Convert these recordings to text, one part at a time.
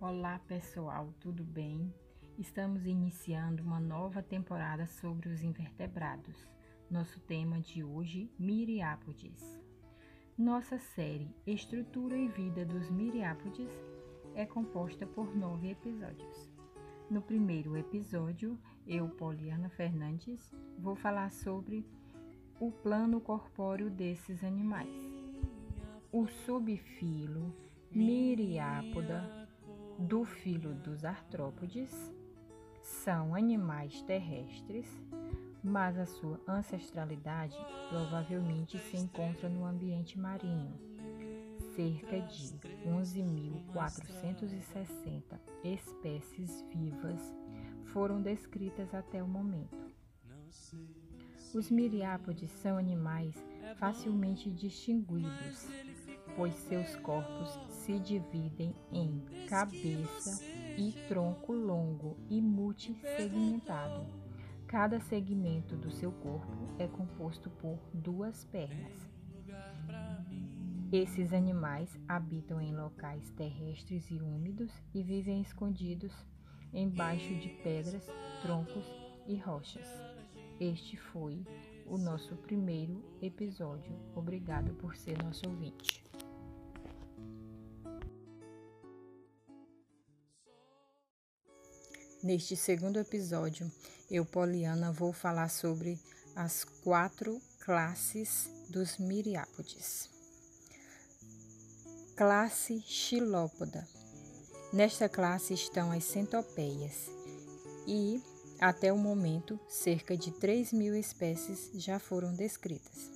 Olá pessoal, tudo bem? Estamos iniciando uma nova temporada sobre os invertebrados. Nosso tema de hoje, Miriápodes. Nossa série Estrutura e Vida dos Miriápodes é composta por nove episódios. No primeiro episódio, eu, Poliana Fernandes, vou falar sobre o plano corpóreo desses animais. O subfilo Miriápoda do filo dos artrópodes são animais terrestres, mas a sua ancestralidade provavelmente se encontra no ambiente marinho. Cerca de 11.460 espécies vivas foram descritas até o momento. Os miriápodes são animais facilmente distinguidos pois seus corpos se dividem em cabeça e tronco longo e multissegmentado. Cada segmento do seu corpo é composto por duas pernas. Esses animais habitam em locais terrestres e úmidos e vivem escondidos embaixo de pedras, troncos e rochas. Este foi o nosso primeiro episódio. Obrigado por ser nosso ouvinte. Neste segundo episódio, eu, Poliana, vou falar sobre as quatro classes dos miriápodes. Classe Xilópoda. Nesta classe estão as centopeias e, até o momento, cerca de 3 mil espécies já foram descritas.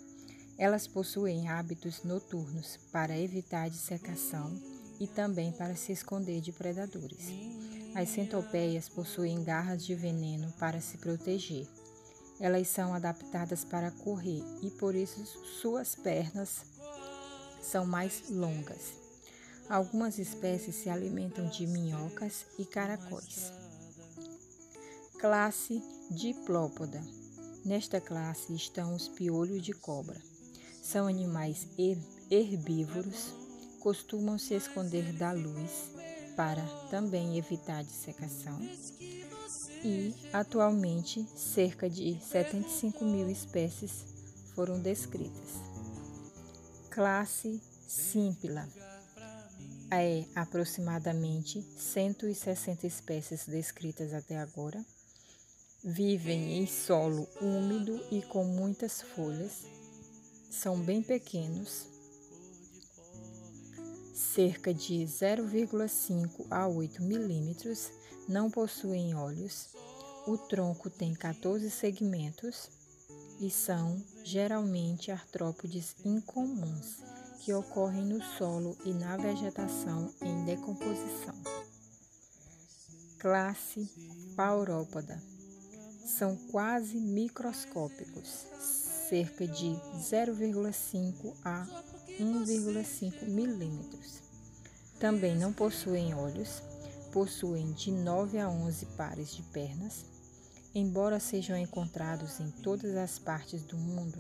Elas possuem hábitos noturnos para evitar a dissecação e também para se esconder de predadores. As centopeias possuem garras de veneno para se proteger. Elas são adaptadas para correr e por isso suas pernas são mais longas. Algumas espécies se alimentam de minhocas e caracóis. Classe Diplópoda. Nesta classe estão os piolhos de cobra. São animais herbívoros, costumam se esconder da luz para também evitar dissecação. E, atualmente, cerca de 75 mil espécies foram descritas. Classe Simpla é aproximadamente 160 espécies descritas até agora. Vivem em solo úmido e com muitas folhas. São bem pequenos cerca de 0,5 a 8 milímetros, não possuem olhos. O tronco tem 14 segmentos e são geralmente artrópodes incomuns que ocorrem no solo e na vegetação em decomposição. Classe Paurópoda são quase microscópicos, cerca de 0,5 a 1,5 milímetros. Também não possuem olhos, possuem de 9 a 11 pares de pernas. Embora sejam encontrados em todas as partes do mundo,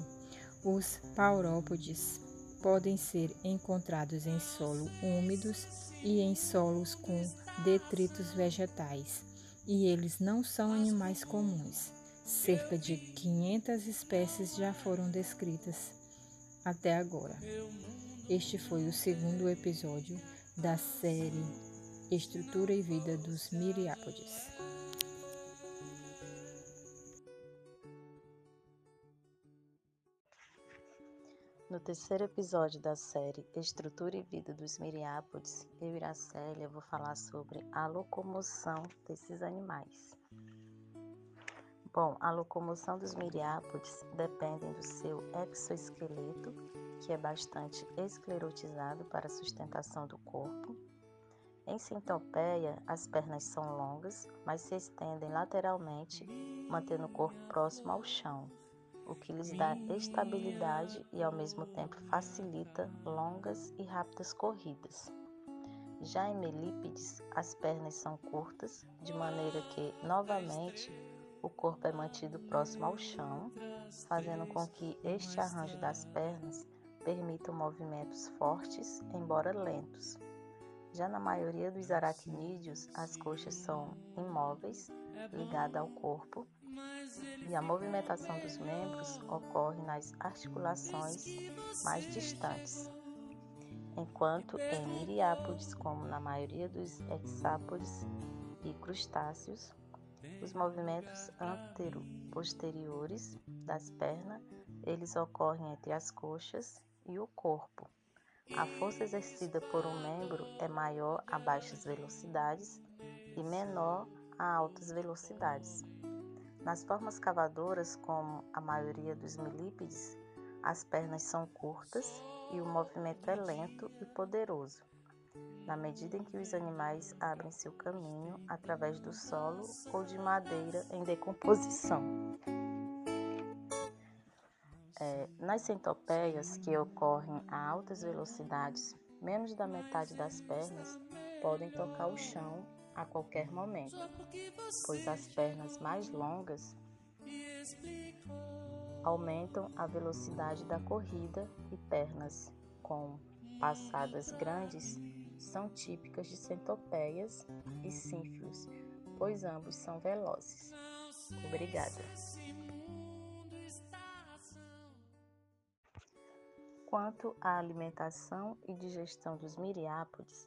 os paurópodes podem ser encontrados em solo úmidos e em solos com detritos vegetais, e eles não são animais comuns. Cerca de 500 espécies já foram descritas até agora. Este foi o segundo episódio da série Estrutura e Vida dos Miriápodes. No terceiro episódio da série Estrutura e Vida dos Miriápodes, eu Iracélia vou falar sobre a locomoção desses animais. Bom, a locomoção dos miriápodes depende do seu exoesqueleto, que é bastante esclerotizado para a sustentação do corpo. Em centopeia, as pernas são longas, mas se estendem lateralmente, mantendo o corpo próximo ao chão, o que lhes dá estabilidade e ao mesmo tempo facilita longas e rápidas corridas. Já em melípedes, as pernas são curtas, de maneira que, novamente, o corpo é mantido próximo ao chão, fazendo com que este arranjo das pernas permita movimentos fortes, embora lentos. Já na maioria dos aracnídeos, as coxas são imóveis, ligadas ao corpo, e a movimentação dos membros ocorre nas articulações mais distantes. Enquanto em miriápodes, como na maioria dos hexápodes e crustáceos, os movimentos antero-posteriores das pernas, eles ocorrem entre as coxas e o corpo. A força exercida por um membro é maior a baixas velocidades e menor a altas velocidades. Nas formas cavadoras, como a maioria dos milípedes, as pernas são curtas e o movimento é lento e poderoso, na medida em que os animais abrem seu caminho através do solo ou de madeira em decomposição. É, nas centopeias, que ocorrem a altas velocidades, menos da metade das pernas podem tocar o chão a qualquer momento, pois as pernas mais longas aumentam a velocidade da corrida e pernas com passadas grandes são típicas de centopeias e sínfilos, pois ambos são velozes. Obrigada. Quanto à alimentação e digestão dos miriápodes,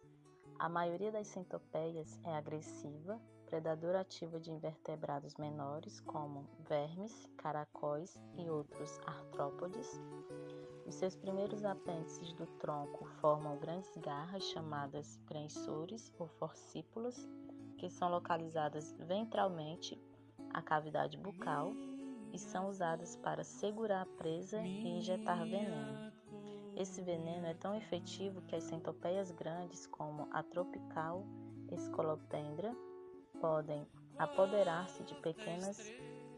a maioria das centopeias é agressiva, predadora ativa de invertebrados menores, como vermes, caracóis e outros artrópodes. Os seus primeiros apêndices do tronco formam grandes garras chamadas prensores ou forcípulas, que são localizadas ventralmente à cavidade bucal e são usadas para segurar a presa e injetar veneno. Esse veneno é tão efetivo que as centopeias grandes, como a tropical escolopendra, podem apoderar-se de pequenas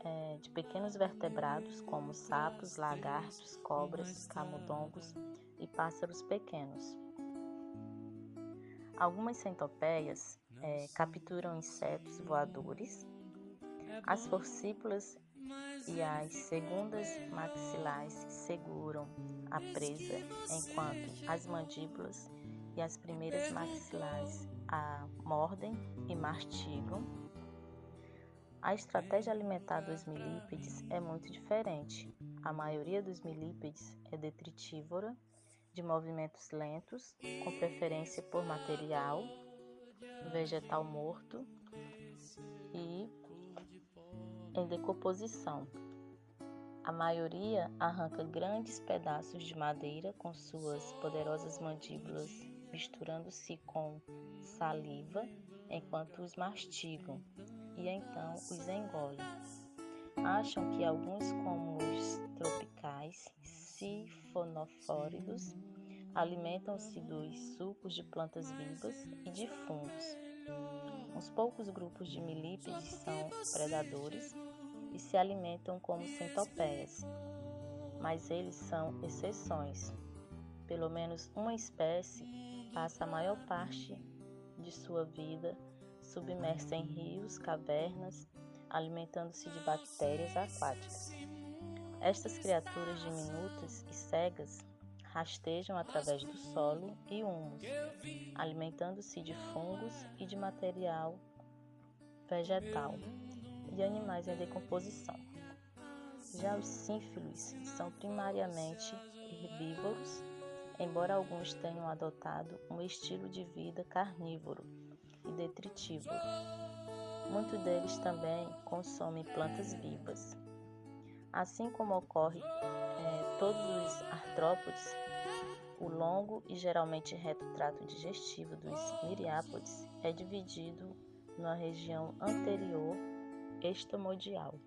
é, de pequenos vertebrados como sapos, lagartos, cobras, camundongos e pássaros pequenos. Algumas centopeias é, capturam insetos voadores. As forcípulas e as segundas maxilares seguram a presa, enquanto as mandíbulas e as primeiras maxilares a mordem e mastigam. A estratégia alimentar dos milípedes é muito diferente. A maioria dos milípedes é detritívora, de movimentos lentos, com preferência por material vegetal morto e em decomposição. A maioria arranca grandes pedaços de madeira com suas poderosas mandíbulas, misturando-se com saliva enquanto os mastigam e então os engolem. Acham que alguns, como os tropicais sifonofóridos, alimentam-se dos sucos de plantas vivas e de fungos. Uns poucos grupos de milípedes são predadores e se alimentam como centopeias, mas eles são exceções. Pelo menos uma espécie passa a maior parte de sua vida submersa em rios, cavernas, alimentando-se de bactérias aquáticas. Estas criaturas diminutas e cegas rastejam através do solo e humus, alimentando-se de fungos e de material vegetal e animais em decomposição. Já os sínfilos são primariamente herbívoros, embora alguns tenham adotado um estilo de vida carnívoro e detritívoro. Muitos deles também consomem plantas vivas. Assim como ocorre é, todos os artrópodes, o longo e geralmente reto trato digestivo dos miriápodes é dividido numa região anterior estomodial,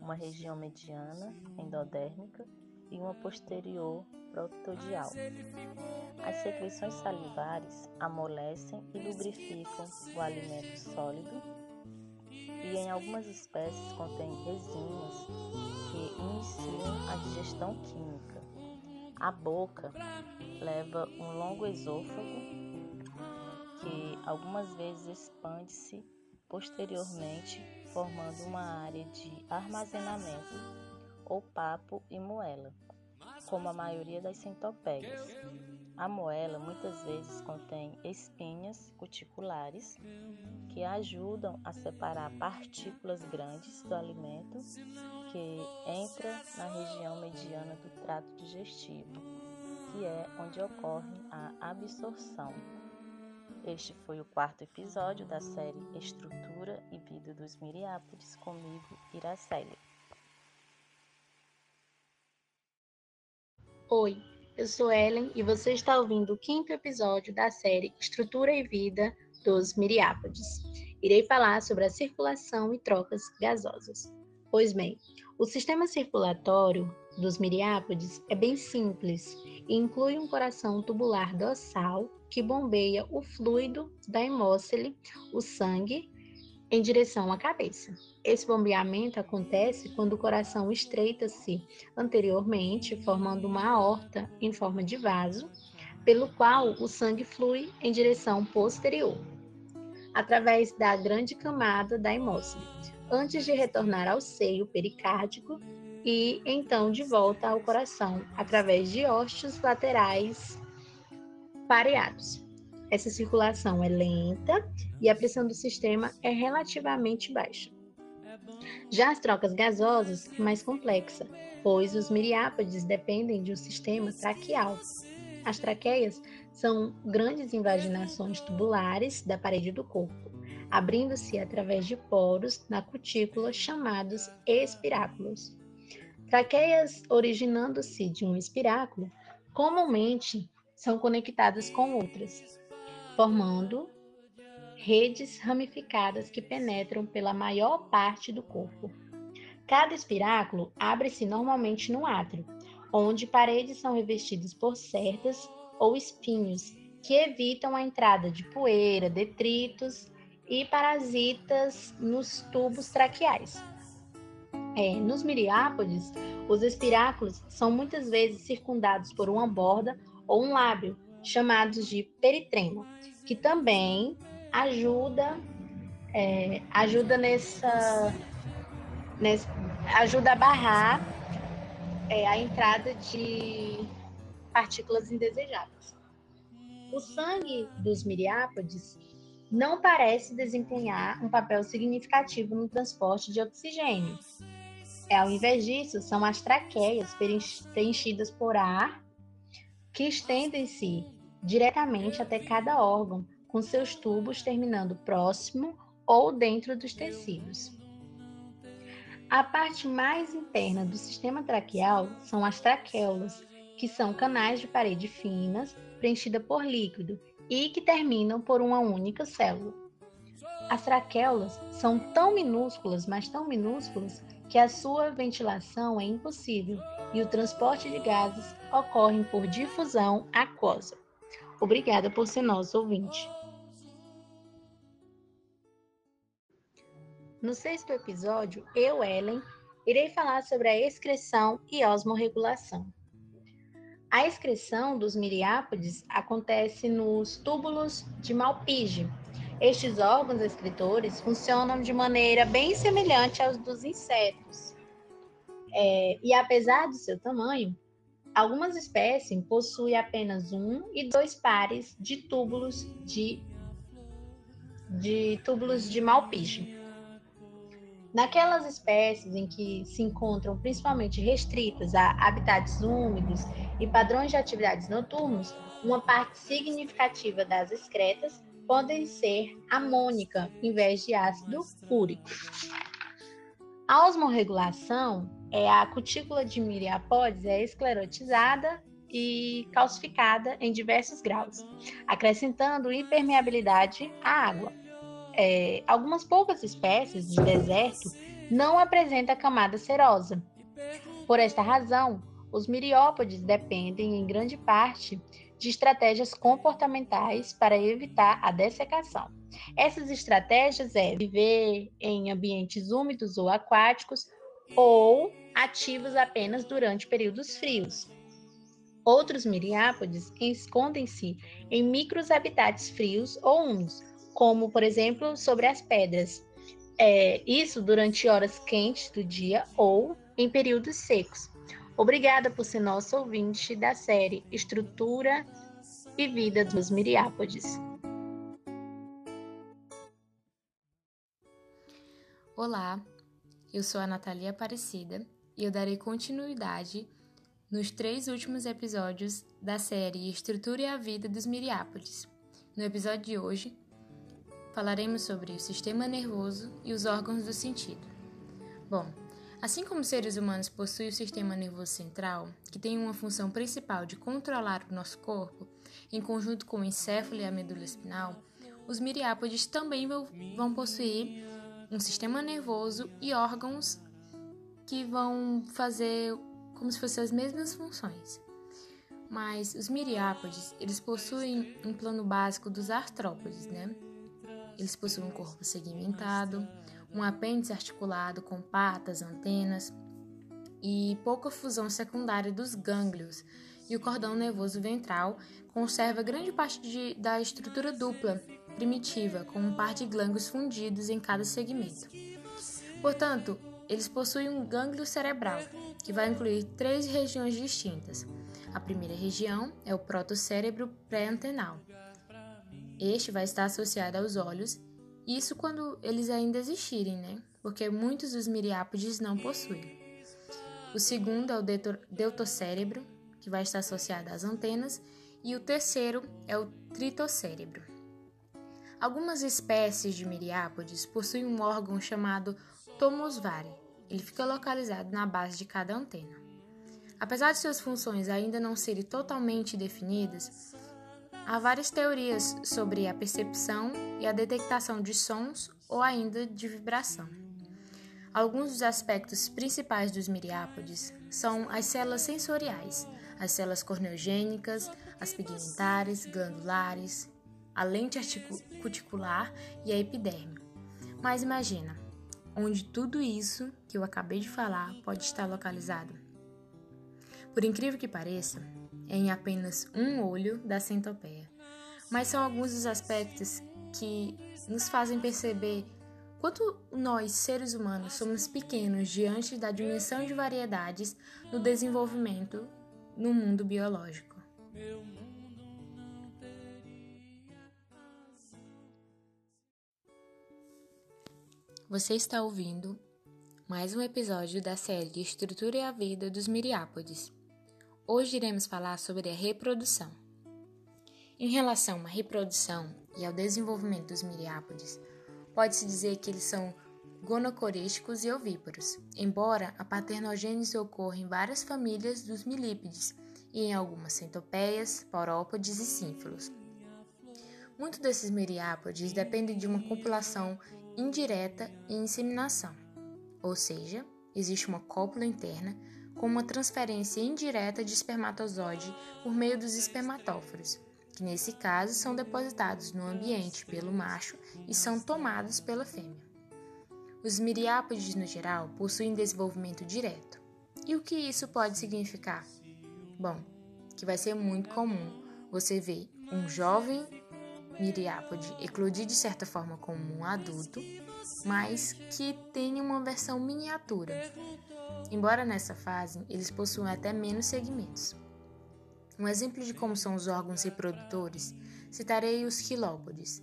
uma região mediana endodérmica e uma posterior proctodial. As secreções salivares amolecem e lubrificam o alimento sólido e em algumas espécies contém resinas que iniciam a digestão química. A boca leva um longo esôfago que algumas vezes expande-se posteriormente, formando uma área de armazenamento ou papo e moela, como a maioria das centopeias. A moela muitas vezes contém espinhas cuticulares que ajudam a separar partículas grandes do alimento que entra na região mediana do trato digestivo, que é onde ocorre a absorção. Este foi o quarto episódio da série Estrutura e Vida dos Miriápodes, comigo, Iracélia. Oi, eu sou Ellen e você está ouvindo o quinto episódio da série Estrutura e Vida dos Miriápodes. Irei falar sobre a circulação e trocas gasosas. Pois bem, o sistema circulatório dos miriápodes é bem simples e inclui um coração tubular dorsal que bombeia o fluido da hemócele, o sangue, em direção à cabeça. Esse bombeamento acontece quando o coração estreita-se anteriormente, formando uma aorta em forma de vaso, pelo qual o sangue flui em direção posterior, através da grande camada da hemócele, antes de retornar ao seio pericárdico e então de volta ao coração, através de ósteos laterais pareados. Essa circulação é lenta e a pressão do sistema é relativamente baixa. Já as trocas gasosas mais complexa, pois os miriápodes dependem de um sistema traqueal. As traqueias são grandes invaginações tubulares da parede do corpo, abrindo-se através de poros na cutícula chamados espiráculos. Traqueias originando-se de um espiráculo comumente são conectadas com outras, formando redes ramificadas que penetram pela maior parte do corpo. Cada espiráculo abre-se normalmente no átrio, onde paredes são revestidas por cerdas ou espinhos que evitam a entrada de poeira, detritos e parasitas nos tubos traqueais. É, nos miriápodes, os espiráculos são muitas vezes circundados por uma borda ou um lábio, chamados de peritremo, que também ajuda é, ajuda nessa, nessa, ajuda a barrar é, a entrada de partículas indesejáveis. O sangue dos miriápodes não parece desempenhar um papel significativo no transporte de oxigênio. É, ao invés disso, são as traqueias preenchidas por ar que estendem-se diretamente até cada órgão, com seus tubos terminando próximo ou dentro dos tecidos. A parte mais interna do sistema traqueal são as traqueulas, que são canais de parede finas, preenchida por líquido e que terminam por uma única célula. As traqueulas são tão minúsculas, mas tão minúsculas, que a sua ventilação é impossível e o transporte de gases ocorre por difusão aquosa. Obrigada por ser nosso ouvinte. No sexto episódio, eu, Ellen, irei falar sobre a excreção e osmorregulação. A excreção dos miriápodes acontece nos túbulos de Malpighi. Estes órgãos excretores funcionam de maneira bem semelhante aos dos insetos. É, e apesar do seu tamanho, algumas espécies possuem apenas um e dois pares de túbulos de, de túbulos de Malpighi. Naquelas espécies em que se encontram principalmente restritas a habitats úmidos e padrões de atividades noturnos, uma parte significativa das excretas podem ser amônica em vez de ácido úrico. A osmorregulação é a cutícula de miriapódes é esclerotizada e calcificada em diversos graus, acrescentando impermeabilidade à água é, algumas poucas espécies de deserto não apresentam camada serosa. Por esta razão, os miriópodes dependem, em grande parte, de estratégias comportamentais para evitar a dessecação. Essas estratégias é viver em ambientes úmidos ou aquáticos ou ativos apenas durante períodos frios. Outros miriápodes escondem-se em micros habitats frios ou úmidos, como, por exemplo, sobre as pedras. É, isso durante horas quentes do dia ou em períodos secos. Obrigada por ser nosso ouvinte da série Estrutura e vida dos miriápodes. Olá, eu sou a Natalia Aparecida e eu darei continuidade nos três últimos episódios da série Estrutura e a Vida dos Miriápodes. No episódio de hoje, falaremos sobre o sistema nervoso e os órgãos do sentido. Bom, assim como seres humanos possuem o sistema nervoso central, que tem uma função principal de controlar o nosso corpo, em conjunto com o encéfalo e a medula espinal, os miriápodes também vão possuir um sistema nervoso e órgãos que vão fazer como se fossem as mesmas funções. Mas os miriápodes, eles possuem um plano básico dos artrópodes, né? Eles possuem um corpo segmentado, um apêndice articulado com patas, antenas e pouca fusão secundária dos gânglios, e o cordão nervoso ventral conserva grande parte de, da estrutura dupla primitiva, com um par de glândulos fundidos em cada segmento. Portanto, eles possuem um gânglio cerebral, que vai incluir três regiões distintas. A primeira região é o protocérebro pré-antenal. Este vai estar associado aos olhos, isso quando eles ainda existirem, né? Porque muitos dos miriápodes não possuem. O segundo é o deutocérebro, que vai estar associado às antenas, e o terceiro é o tritocérebro. Algumas espécies de miriápodes possuem um órgão chamado tomosvare. Ele fica localizado na base de cada antena. Apesar de suas funções ainda não serem totalmente definidas, há várias teorias sobre a percepção e a detectação de sons ou ainda de vibração. Alguns dos aspectos principais dos miriápodes são as células sensoriais, as células corneogênicas, as pigmentares, glandulares, a lente cuticular e a epiderme. Mas imagina, onde tudo isso que eu acabei de falar pode estar localizado. Por incrível que pareça, é em apenas um olho da centopeia. Mas são alguns dos aspectos que nos fazem perceber quanto nós, seres humanos, somos pequenos diante da dimensão de variedades no desenvolvimento no mundo biológico. Você está ouvindo mais um episódio da série Estrutura e a Vida dos Miriápodes. Hoje iremos falar sobre a reprodução. Em relação à reprodução e ao desenvolvimento dos miriápodes, pode-se dizer que eles são gonocorísticos e ovíparos, embora a paternogênese ocorra em várias famílias dos milípedes e em algumas centopeias, paurópodes e sínfilos. Muitos desses miriápodes dependem de uma copulação indireta e inseminação, ou seja, existe uma cópula interna com uma transferência indireta de espermatozoide por meio dos espermatóforos, que nesse caso são depositados no ambiente pelo macho e são tomados pela fêmea. Os miriápodes, no geral, possuem desenvolvimento direto. E o que isso pode significar? Bom, que vai ser muito comum você ver um jovem miriápode eclodir de certa forma como um adulto, mas que tem uma versão miniatura. Embora nessa fase eles possuam até menos segmentos. Um exemplo de como são os órgãos reprodutores, citarei os quilópodes.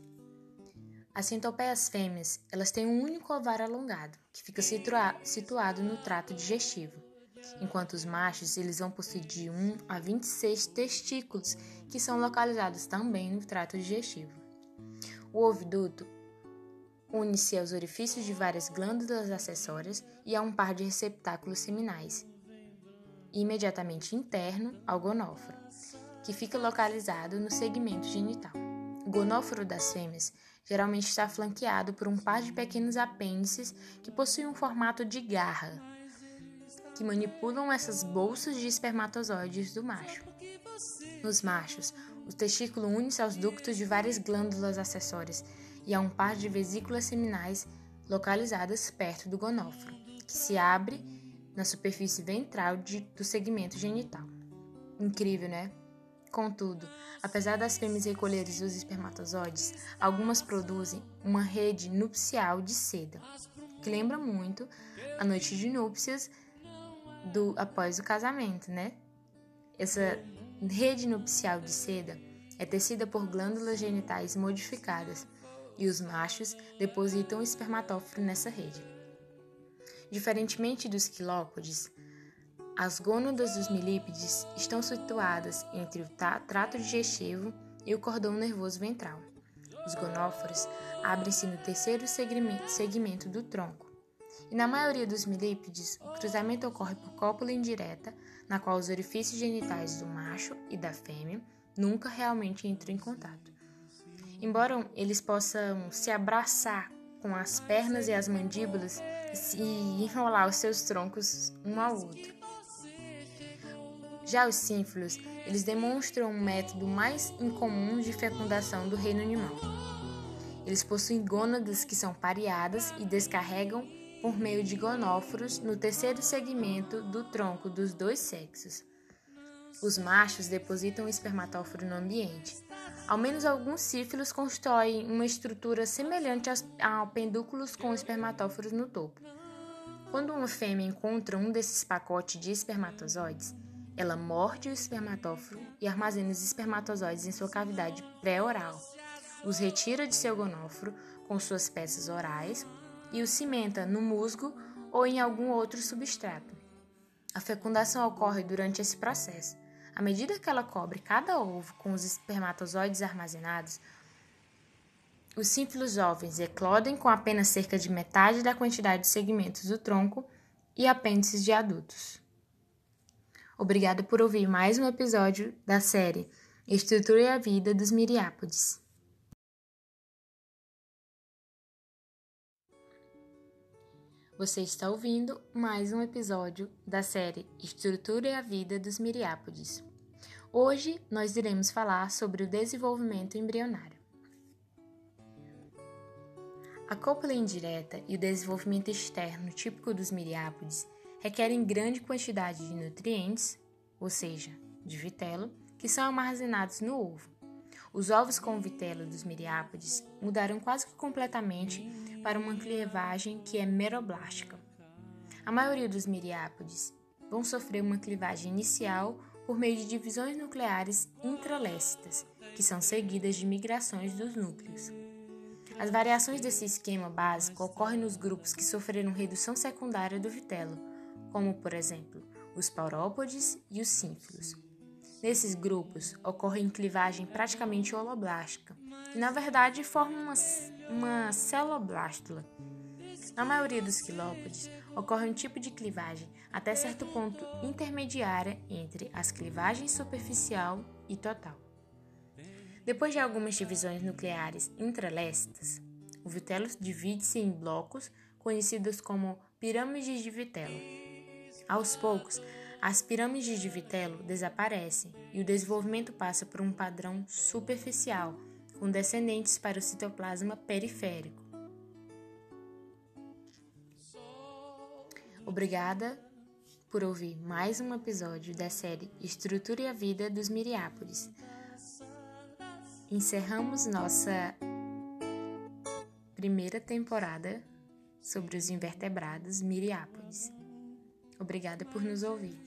As centopeias fêmeas, elas têm um único ovário alongado, que fica situado no trato digestivo, enquanto os machos eles vão possuir de 1 a 26 testículos que são localizados também no trato digestivo. O oviduto une-se aos orifícios de várias glândulas acessórias e a um par de receptáculos seminais, imediatamente interno ao gonóforo, que fica localizado no segmento genital. O gonóforo das fêmeas geralmente está flanqueado por um par de pequenos apêndices que possuem um formato de garra, que manipulam essas bolsas de espermatozoides do macho. Nos machos, o testículo une-se aos ductos de várias glândulas acessórias e a um par de vesículas seminais localizadas perto do gonóforo, que se abre na superfície ventral de, do segmento genital. Incrível, né? Contudo, apesar das fêmeas recolherem os espermatozoides, algumas produzem uma rede nupcial de seda, que lembra muito a noite de núpcias do após o casamento, né? Essa rede nupcial de seda é tecida por glândulas genitais modificadas e os machos depositam o nessa rede. Diferentemente dos quilópodes, as gônadas dos milípedes estão situadas entre o trato digestivo e o cordão nervoso ventral. Os gonóforos abrem-se no terceiro segmento do tronco. E na maioria dos milípedes, o cruzamento ocorre por cópula indireta, na qual os orifícios genitais do macho e da fêmea nunca realmente entram em contato. Embora eles possam se abraçar com as pernas e as mandíbulas e enrolar os seus troncos um ao outro. Já os sínfilos, eles demonstram um método mais incomum de fecundação do reino animal. Eles possuem gônadas que são pareadas e descarregam por meio de gonóforos no terceiro segmento do tronco dos dois sexos. Os machos depositam o espermatóforo no ambiente. Ao menos alguns sífilos constroem uma estrutura semelhante aos, a pendúculos com espermatóforos no topo. Quando uma fêmea encontra um desses pacotes de espermatozoides, ela morde o espermatóforo e armazena os espermatozoides em sua cavidade pré-oral. Os retira de seu gonóforo com suas peças orais e os cimenta no musgo ou em algum outro substrato. A fecundação ocorre durante esse processo. À medida que ela cobre cada ovo com os espermatozoides armazenados, os simples jovens eclodem com apenas cerca de metade da quantidade de segmentos do tronco e apêndices de adultos. Obrigada por ouvir mais um episódio da série Estrutura e a Vida dos Miriápodes. Você está ouvindo mais um episódio da série Estrutura e a Vida dos Miriápodes. Hoje nós iremos falar sobre o desenvolvimento embrionário. A cópula indireta e o desenvolvimento externo típico dos miriápodes requerem grande quantidade de nutrientes, ou seja, de vitelo, que são armazenados no ovo. Os ovos com vitelo dos miriápodes mudaram quase que completamente para uma clivagem que é meroblástica. A maioria dos miriápodes vão sofrer uma clivagem inicial por meio de divisões nucleares intralécitas, que são seguidas de migrações dos núcleos. As variações desse esquema básico ocorrem nos grupos que sofreram redução secundária do vitelo, como, por exemplo, os paurópodes e os sínfilos. Nesses grupos ocorre clivagem praticamente holoblástica, e na verdade forma uma, uma celoblástula. Na maioria dos quilópodes, ocorre um tipo de clivagem até certo ponto intermediária entre as clivagens superficial e total. Depois de algumas divisões nucleares intralécitas, o vitelo divide-se em blocos conhecidos como pirâmides de vitelo. Aos poucos, as pirâmides de vitelo desaparecem e o desenvolvimento passa por um padrão superficial, com descendentes para o citoplasma periférico. Obrigada por ouvir mais um episódio da série Estrutura e a Vida dos Miriápodes. Encerramos nossa primeira temporada sobre os invertebrados Miriápodes. Obrigada por nos ouvir.